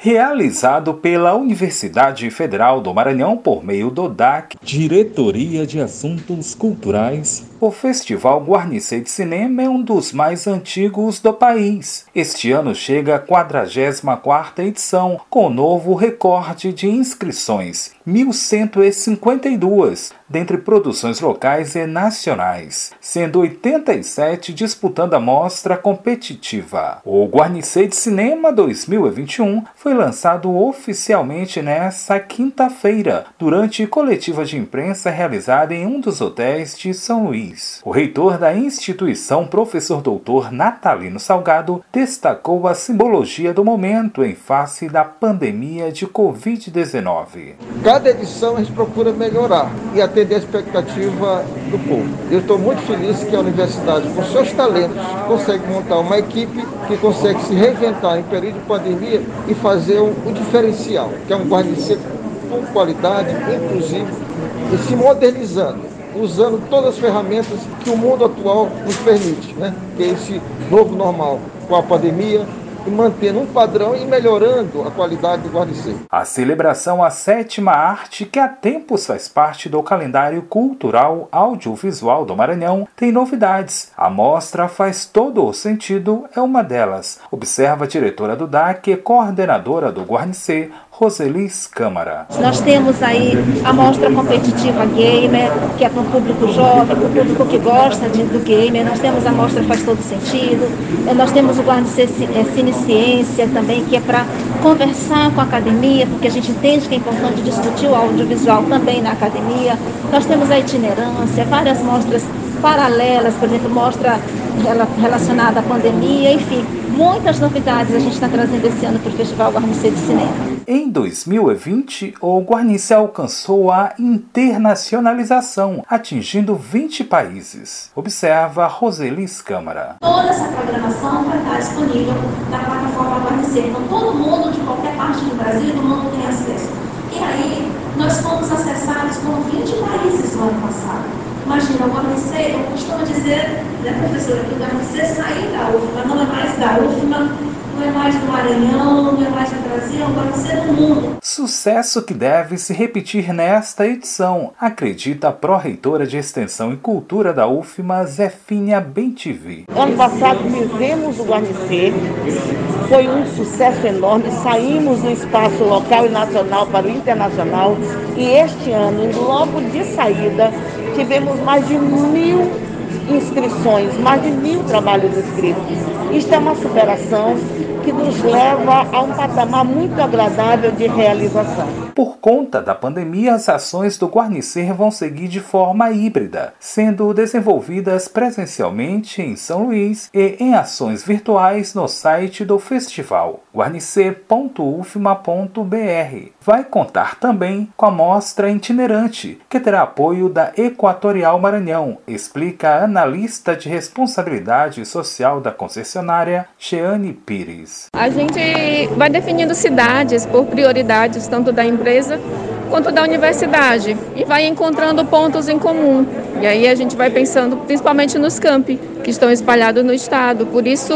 realizado pela Universidade Federal do Maranhão por meio do DAC, Diretoria de Assuntos Culturais. O Festival Guarnicê de Cinema é um dos mais antigos do país. Este ano chega a 44ª edição, com novo recorde de inscrições, 1.152, dentre produções locais e nacionais, sendo 87 disputando a mostra competitiva. O Guarnicê de Cinema 2021 foi foi lançado oficialmente nesta quinta-feira, durante coletiva de imprensa realizada em um dos hotéis de São Luís. O reitor da instituição, professor doutor Natalino Salgado, destacou a simbologia do momento em face da pandemia de Covid-19. Cada edição a gente procura melhorar e atender a expectativa do povo. Eu estou muito feliz que a universidade, com seus talentos, consegue montar uma equipe que consegue se reinventar em período de pandemia e fazer o, diferencial, que é um guarda-seco com qualidade, inclusive, e se modernizando, usando todas as ferramentas que o mundo atual nos permite, né? que é esse novo normal, com a pandemia, e mantendo um padrão e melhorando a qualidade do guarda-seco. A celebração à sétima arte, que há tempos faz parte do calendário cultural audiovisual do Maranhão, tem novidades. A mostra faz todo o sentido, é uma delas, observa a diretora do DAC e coordenadora do Guarnicê, Roselis Câmara. Nós temos aí a mostra competitiva gamer, que é para o público jovem, para o público que gosta de, do gamer. Nós temos a mostra Faz Todo Sentido. Nós temos o Guarda eh, Cine Ciência também, que é para conversar com a academia, porque a gente entende que é importante discutir o audiovisual também na academia. Nós temos a itinerância, várias mostras paralelas, por exemplo, mostra relacionada à pandemia, enfim, muitas novidades a gente está trazendo esse ano para o Festival Guarnicê de Cinema. Em 2020, o Guarnicê alcançou a internacionalização, atingindo 20 países. Observa Roselis Câmara. Toda essa programação vai estar disponível na plataforma Guarnicê. Então, todo mundo de qualquer parte do Brasil do mundo tem acesso. E aí, nós fomos acessados por 20 países no ano passado. Imagina, o Guarnicê, eu costumo dizer, né, professora, que o Guarnicê sair da UFMA, não é mais da UFMA, não é mais do Maranhão, não é mais do Brasil, agora você é do mundo. Sucesso que deve se repetir nesta edição, acredita a pró-reitora de Extensão e Cultura da UFMA, Zefínia Bentivi. Ano passado fizemos o Guarnicê, foi um sucesso enorme, saímos do espaço local e nacional para o internacional. E este ano, logo de saída, tivemos mais de mil inscrições, mais de mil trabalhos escritos. Isto é uma superação que nos leva a um patamar muito agradável de realização. Por conta da pandemia, as ações do Guarnecer vão seguir de forma híbrida, sendo desenvolvidas presencialmente em São Luís e em ações virtuais no site do festival, guarnecer.ufma.br. Vai contar também com a mostra itinerante, que terá apoio da Equatorial Maranhão, explica a analista de responsabilidade social da concessionária, Cheane Pires. A gente vai definindo cidades por prioridades, tanto da empresa quanto da universidade, e vai encontrando pontos em comum. E aí a gente vai pensando principalmente nos campi que estão espalhados no estado. Por isso,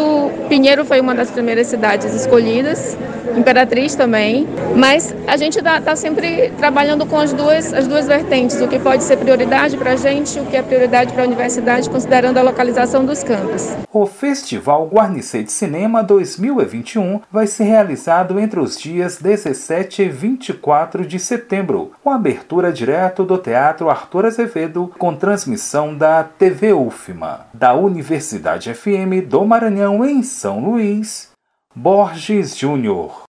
Pinheiro foi uma das primeiras cidades escolhidas Imperatriz também, mas a gente está tá sempre trabalhando com as duas, as duas vertentes, o que pode ser prioridade para a gente, o que é prioridade para a universidade, considerando a localização dos campos. O Festival Guarnicê de Cinema 2021 vai ser realizado entre os dias 17 e 24 de setembro, com abertura direto do Teatro Arthur Azevedo, com transmissão da TV UFMA, da Universidade FM do Maranhão em São Luís, Borges Júnior